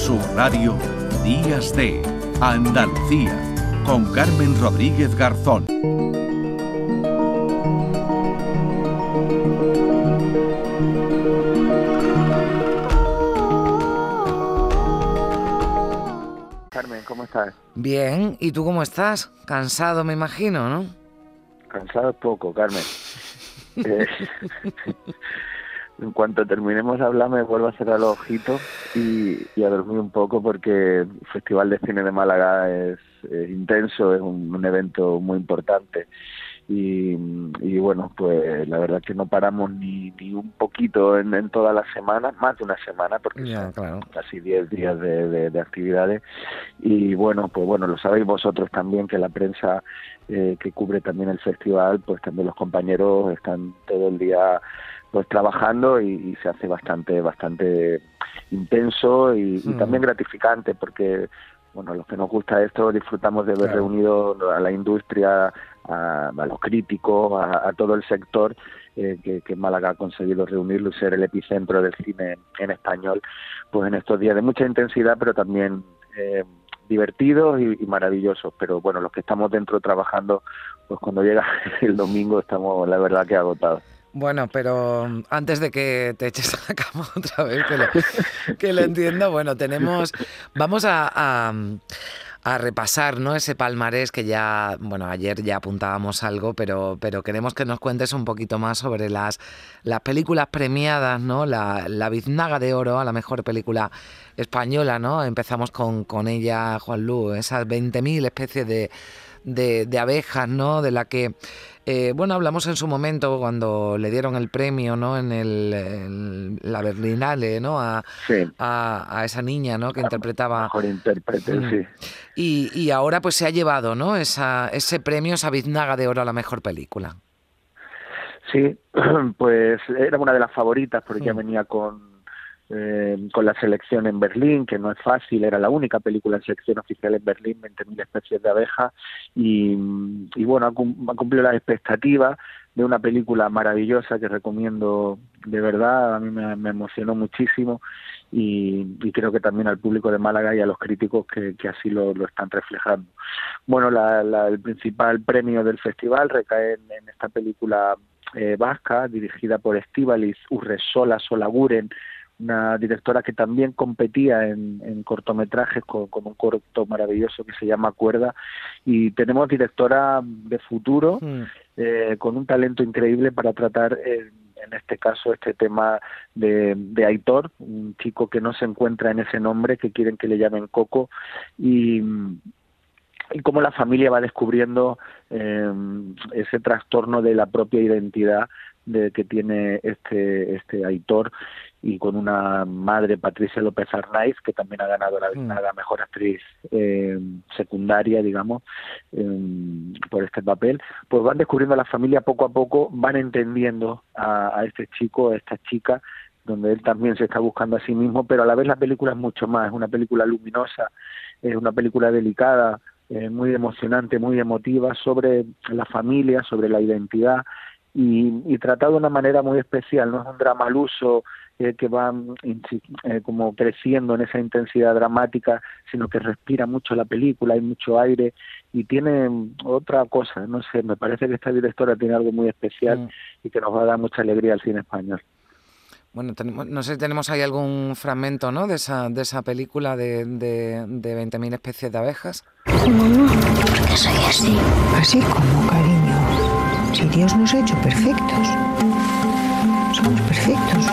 Sur Radio, Días de Andalucía, con Carmen Rodríguez Garzón. Carmen, ¿cómo estás? Bien, ¿y tú cómo estás? Cansado, me imagino, ¿no? Cansado poco, Carmen. Eh, en cuanto terminemos de hablar me vuelvo a cerrar los ojitos y, a dormir un poco porque el Festival de Cine de Málaga es, intenso, es un, evento muy importante. Y, bueno, pues la verdad que no paramos ni, ni un poquito en, en toda la semana, más de una semana porque son casi 10 días de, de, actividades. Y bueno, pues bueno, lo sabéis vosotros también que la prensa eh, que cubre también el festival, pues también los compañeros están todo el día pues trabajando y, se hace bastante bastante intenso y, mm. también gratificante porque bueno los que nos gusta esto disfrutamos de ver reunido a la industria a, los críticos a, todo el sector eh, que, Málaga ha conseguido reunirlo y ser el epicentro del cine en español pues en estos días de mucha intensidad pero también eh, divertidos y, maravillosos, pero bueno, los que estamos dentro trabajando, pues cuando llega el domingo estamos, la verdad, que agotados. Bueno, pero antes de que te eches a la cama otra vez, que lo, que lo entiendo, bueno, tenemos, vamos a a repasar ¿no? ese palmarés que ya, bueno, ayer ya apuntábamos algo, pero, pero queremos que nos cuentes un poquito más sobre las, las películas premiadas, ¿no? La, la Biznaga de Oro a la mejor película española, ¿no? Empezamos con, con ella, Juan Lu, esas 20.000 especies de, de, de abejas, ¿no? De la que eh, bueno, hablamos en su momento cuando le dieron el premio, ¿no? En el, la Berlinale, ¿no? A, a, esa niña, ¿no? Que interpretaba. Mejor intérprete, mm. sí. Y, y, ahora, pues se ha llevado, ¿no? Esa, ese premio, esa biznaga de oro a la mejor película. Sí, pues era una de las favoritas porque ya mm. venía con eh, con la selección en Berlín, que no es fácil, era la única película en selección oficial en Berlín, 20.000 especies de abejas, y, y bueno, ha, cumplido las expectativas de una película maravillosa que recomiendo de verdad, a mí me, emocionó muchísimo y, creo que también al público de Málaga y a los críticos que, así lo, están reflejando. Bueno, la, el principal premio del festival recae en, esta película eh, vasca dirigida por Estivalis Urresola Solaguren, una directora que también competía en, cortometrajes con, un corto maravilloso que se llama Cuerda. Y tenemos directora de futuro eh, con un talento increíble para tratar en este caso este tema de, Aitor, un chico que no se encuentra en ese nombre, que quieren que le llamen Coco. Y y cómo la familia va descubriendo eh, ese trastorno de la propia identidad de que tiene este este Aitor y con una madre Patricia López Arnaiz que también ha ganado la, mm. la mejor actriz eh, secundaria digamos eh, por este papel pues van descubriendo a la familia poco a poco van entendiendo a, a este chico a esta chica donde él también se está buscando a sí mismo pero a la vez la película es mucho más es una película luminosa es una película delicada eh, muy emocionante muy emotiva sobre la familia sobre la identidad y, y tratado de una manera muy especial no es un drama al uso que va eh, como creciendo en esa intensidad dramática, sino que respira mucho la película, hay mucho aire y tiene otra cosa, no sé, me parece que esta directora tiene algo muy especial mm. y que nos va a dar mucha alegría al cine español. Bueno, tenemos, no sé si tenemos ahí algún fragmento ¿no? de, esa, de esa película de, de, de 20.000 especies de abejas. No, ¿por qué soy así? Así como, cariño. Dios nos ha hecho perfectos. Somos perfectos.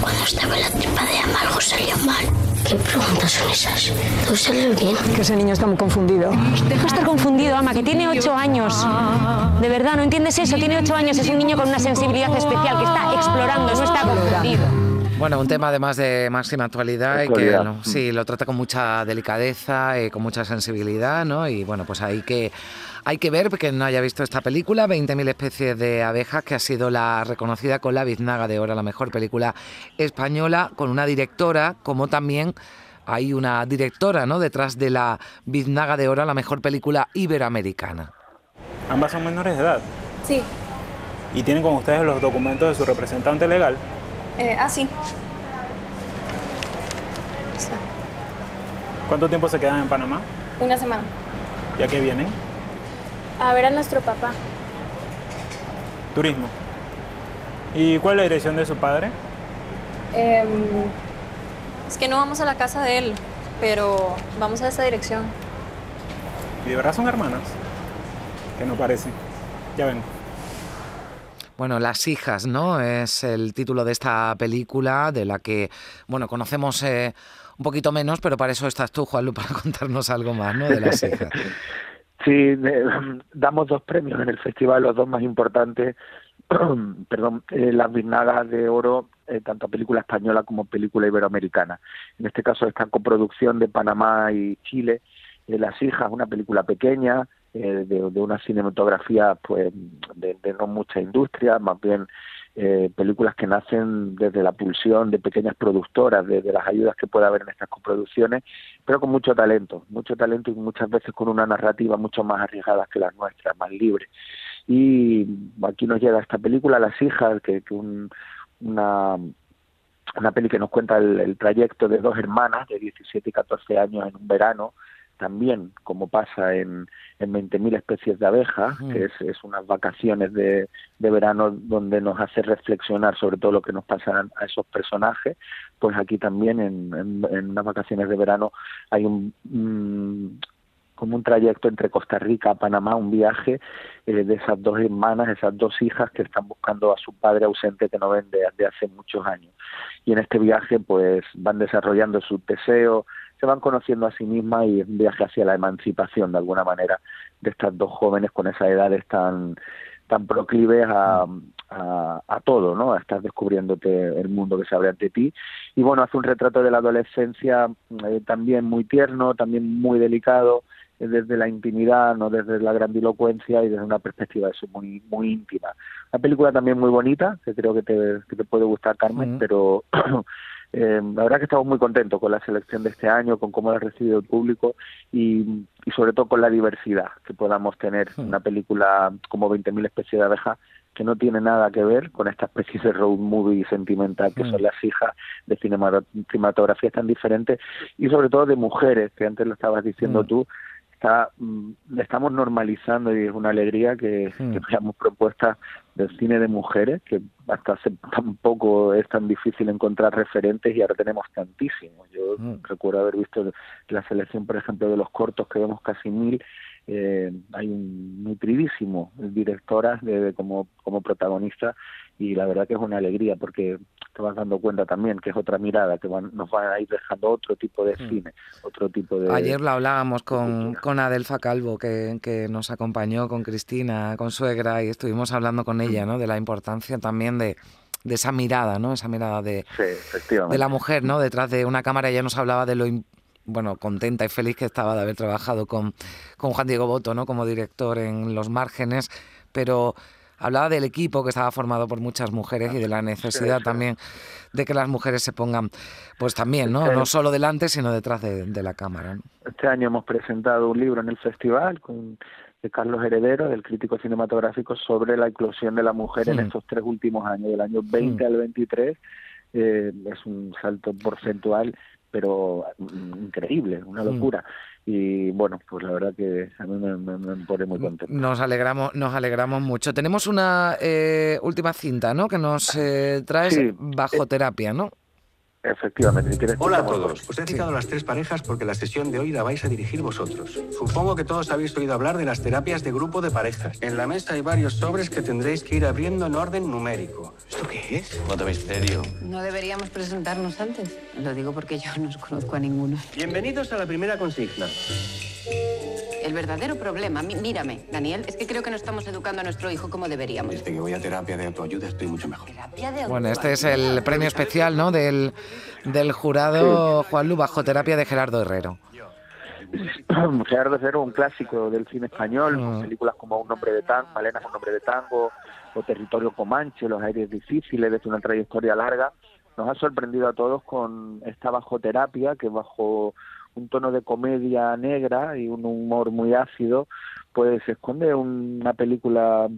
cuando estaba en la tripa de ama algo salió mal. ¿Qué preguntas son esas? ¿Todo salió bien? Que ese niño está muy confundido. Deja de estar confundido, ama, que tiene ocho años. De verdad, ¿no entiendes eso? Tiene ocho años, es un niño con una sensibilidad especial que está explorando, no está confundido. Bueno, un tema además de máxima actualidad y que sí, lo trata con mucha delicadeza, y con mucha sensibilidad, ¿no? Y bueno, pues hay que hay que ver, porque no haya visto esta película, 20.000 especies de abejas, que ha sido la reconocida con la Biznaga de Oro, la mejor película española, con una directora, como también hay una directora ¿no? detrás de la Biznaga de Oro, la mejor película iberoamericana. ¿Ambas son menores de edad? Sí. ¿Y tienen con ustedes los documentos de su representante legal? Eh, ah, sí. ¿Cuánto tiempo se quedan en Panamá? Una semana. ¿Y a qué vienen? A ver a nuestro papá. Turismo. ¿Y cuál es la dirección de su padre? Em, es que no vamos a la casa de él, pero vamos a esa dirección. ¿Y de verdad son hermanas? Que no parecen. Ya ven. Bueno, Las hijas, ¿no? Es el título de esta película de la que, bueno, conocemos eh, un poquito menos, pero para eso estás tú, Juanlu, para contarnos algo más, ¿no? De Las hijas. Sí, damos dos premios en el festival, los dos más importantes. Perdón, eh, las Vinagas de Oro, eh, tanto película española como película iberoamericana. En este caso, esta coproducción de Panamá y Chile. Las hijas, una película pequeña, eh, de, una cinematografía pues de, no mucha industria, más bien eh, películas que nacen desde la pulsión de pequeñas productoras, de, las ayudas que puede haber en estas coproducciones, pero con mucho talento, mucho talento y muchas veces con una narrativa mucho más arriesgada que las nuestras, más libre. Y aquí nos llega esta película, Las hijas, que, que una una peli que nos cuenta el, el, trayecto de dos hermanas de 17 y 14 años en un verano también, como pasa en, en 20.000 especies de abejas, que es, es, unas vacaciones de, de, verano donde nos hace reflexionar sobre todo lo que nos pasa a esos personajes, pues aquí también en, en, unas vacaciones de verano hay un, como un trayecto entre Costa Rica a Panamá, un viaje eh, de esas dos hermanas, esas dos hijas que están buscando a su padre ausente que no ven desde hace muchos años. Y en este viaje pues van desarrollando sus deseos, se van conociendo a sí mismas y un viaje hacia la emancipación de alguna manera de estas dos jóvenes con esas edades tan tan proclives a, a, todo, ¿no? A estar descubriéndote el mundo que se abre ante ti. Y bueno, hace un retrato de la adolescencia eh, también muy tierno, también muy delicado, eh, desde la intimidad, no desde la grandilocuencia y desde una perspectiva eso muy muy íntima. Una película también muy bonita, que creo que te, que te puede gustar, Carmen, pero Eh, la verdad que estamos muy contentos con la selección de este año, con cómo la ha recibido el público y, y sobre todo con la diversidad que podamos tener. Una película como 20.000 especies de abejas que no tiene nada que ver con esta especie de road movie sentimental que hmm. son las hijas de cinematografías tan diferentes y sobre todo de mujeres, que antes lo estabas diciendo hmm. tú, está, mm, estamos normalizando y es una alegría que, que veamos propuestas del cine de mujeres, que hasta hace tan poco es tan difícil encontrar referentes y ahora tenemos tantísimos. Yo recuerdo haber visto la selección, por ejemplo, de los cortos, que vemos casi mil, eh, hay un nutridísimo directoras de, como, como protagonista y la verdad que es una alegría porque te vas dando cuenta también que es otra mirada, que van, nos van a ir dejando otro tipo de mm. cine, otro tipo de... Ayer lo hablábamos con, con Adelfa Calvo, que, que nos acompañó con Cristina, con suegra, y estuvimos hablando con ella, ¿no? De la importancia también de, de esa mirada, ¿no? Esa mirada de, de la mujer, ¿no? Detrás de una cámara ella nos hablaba de lo bueno, contenta y feliz que estaba de haber trabajado con, con Juan Diego Boto, ¿no? Como director en Los Márgenes, pero hablaba del equipo que estaba formado por muchas mujeres y de la necesidad también de que las mujeres se pongan, pues también, ¿no? No solo delante, sino detrás de, la cámara. Este año hemos presentado un libro en el festival con de Carlos Heredero, del crítico cinematográfico, sobre la inclusión de la mujer en estos tres últimos años, del año 20 al 23. Eh, es un salto porcentual pero increíble, una locura. Y bueno, pues la verdad que a mí me, pone muy contento. Nos alegramos, nos alegramos mucho. Tenemos una eh, última cinta, ¿no? Que nos eh, trae bajo terapia, ¿no? Efectivamente. Hola a todos. Os he citado las tres parejas porque la sesión de hoy la vais a dirigir vosotros. Supongo que todos habéis oído hablar de las terapias de grupo de parejas. En la mesa hay varios sobres que tendréis que ir abriendo en orden numérico. ¿Esto qué es? ¿Cuánto misterio? No deberíamos presentarnos antes. Lo digo porque yo no os conozco a ninguno. Bienvenidos a la primera consigna. El verdadero problema, mírame, Daniel, es que creo que no estamos educando a nuestro hijo como deberíamos. Desde que voy a terapia de autoayuda estoy mucho mejor. Bueno, este es el premio especial, ¿no? Del, del jurado Juan Lu bajo terapia de Gerardo Herrero. Gerardo Herrero, un clásico del cine español, con mm. películas como Un hombre de tango, Malena un hombre de tango, o Territorio Comanche, Los aires difíciles, desde una trayectoria larga, nos ha sorprendido a todos con esta bajo terapia que bajo un tono de comedia negra y un humor muy ácido, pues esconde una película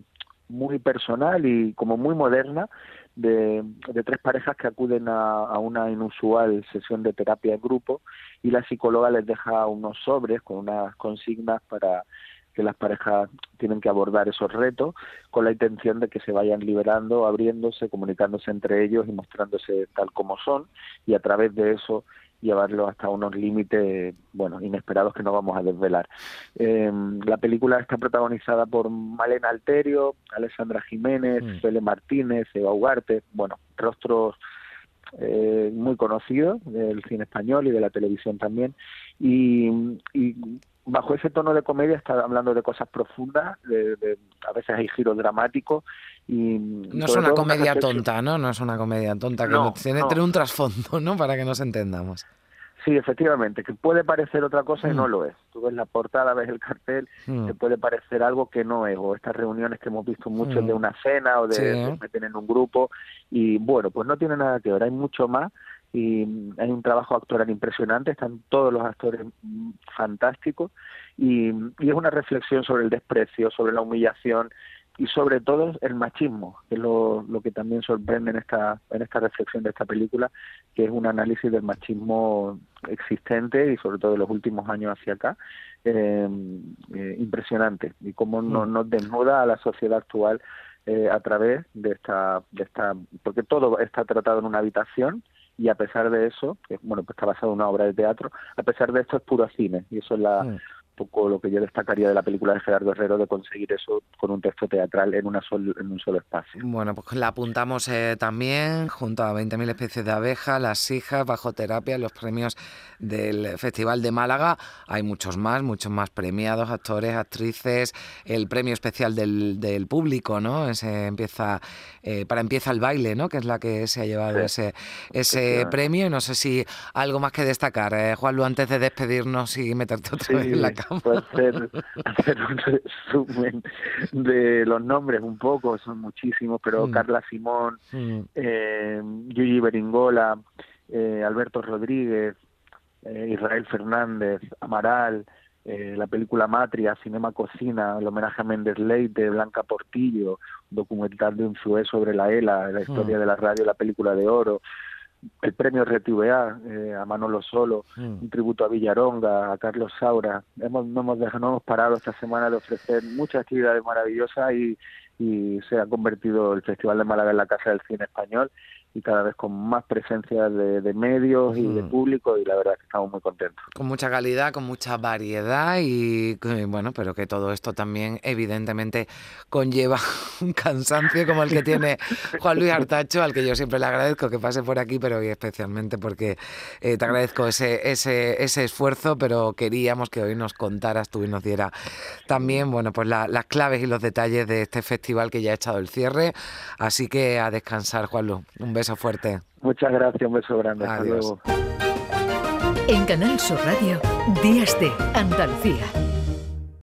muy personal y como muy moderna, de, tres parejas que acuden a, una inusual sesión de terapia en grupo y la psicóloga les deja unos sobres con unas consignas para que las parejas tienen que abordar esos retos con la intención de que se vayan liberando, abriéndose, comunicándose entre ellos y mostrándose tal como son y a través de eso llevarlo hasta unos límites, bueno, inesperados que no vamos a desvelar. Em, la película está protagonizada por Malena Alterio, Alessandra Jiménez, mm. Fele Martínez, Eva Ugarte, bueno, rostros eh, muy conocidos del cine español y de la televisión también, y, bajo ese tono de comedia está hablando de cosas profundas, de, a veces hay giros dramáticos y no es una comedia tonta, ¿no? No es una comedia tonta que tiene, un trasfondo, ¿no? Para que nos entendamos. Sí, efectivamente, que puede parecer otra cosa y no mm. lo es. Tú ves la portada, ves el cartel, mm. te puede parecer algo que no es, o estas reuniones que hemos visto mucho de mm. una cena o de, meter en un grupo, y bueno, pues no tiene nada que ver, hay mucho más y hay un trabajo actoral impresionante, están todos los actores fantásticos y, y es una reflexión sobre el desprecio, sobre la humillación y sobre todo el machismo, que es lo, lo, que también sorprende en esta, en esta reflexión de esta película, que es un análisis del machismo existente y sobre todo de los últimos años hacia acá, eh, eh, impresionante, y cómo nos, mm. nos desnuda a la sociedad actual eh, a través de esta, de esta, porque todo está tratado en una habitación, y a pesar de eso, que bueno, pues está basado en una obra de teatro, a pesar de esto es puro cine y eso es la, mm poco lo que yo destacaría de la película de Gerardo Herrero de conseguir eso con un texto teatral en, una en un solo espacio. Bueno, pues la apuntamos eh, también junto a 20.000 especies de abejas, Las hijas, Bajo terapia, los premios del Festival de Málaga. Hay muchos más, muchos más premiados, actores, actrices, el premio especial del, del público, ¿no? Ese empieza, eh, para empieza el baile, ¿no? Que es la que se ha llevado ese, ese premio. Y no sé si algo más que destacar, eh, Juanlu, antes de despedirnos y meterte otra vez en la hacer, hacer un resumen de los nombres un poco, son muchísimos, pero mm. Carla Simón, mm. eh, Gigi Beringola, eh, Alberto Rodríguez, eh, Israel Fernández, Amaral, eh, la película Matria, Cinema Cocina, el homenaje a Méndez Leite, Blanca Portillo, documental de un sobre la ELA, la historia mm. de la radio, la película de oro, el premio RTVA eh, a Manolo Solo, mm. un tributo a Villaronga, a Carlos Saura. Hemos, no, hemos dejado, no hemos parado esta semana de ofrecer muchas actividades maravillosas y, y se ha convertido el Festival de Málaga en la Casa del Cine Español y cada vez con más presencia de, medios y de público y la verdad es que estamos muy contentos. Con mucha calidad, con mucha variedad y bueno, pero que todo esto también evidentemente conlleva un cansancio como el que tiene Juan Luis Artacho, al que yo siempre le agradezco que pase por aquí, pero hoy especialmente porque eh, te agradezco ese, ese, ese esfuerzo, pero queríamos que hoy nos contaras tú y nos diera también, bueno, pues las claves y los detalles de este festival que ya ha echado el cierre. Así que a descansar, Juan Luis. Un beso beso fuerte. Muchas gracias, un beso grande. Hasta luego. En Canal Sur Radio, Días de Andalucía.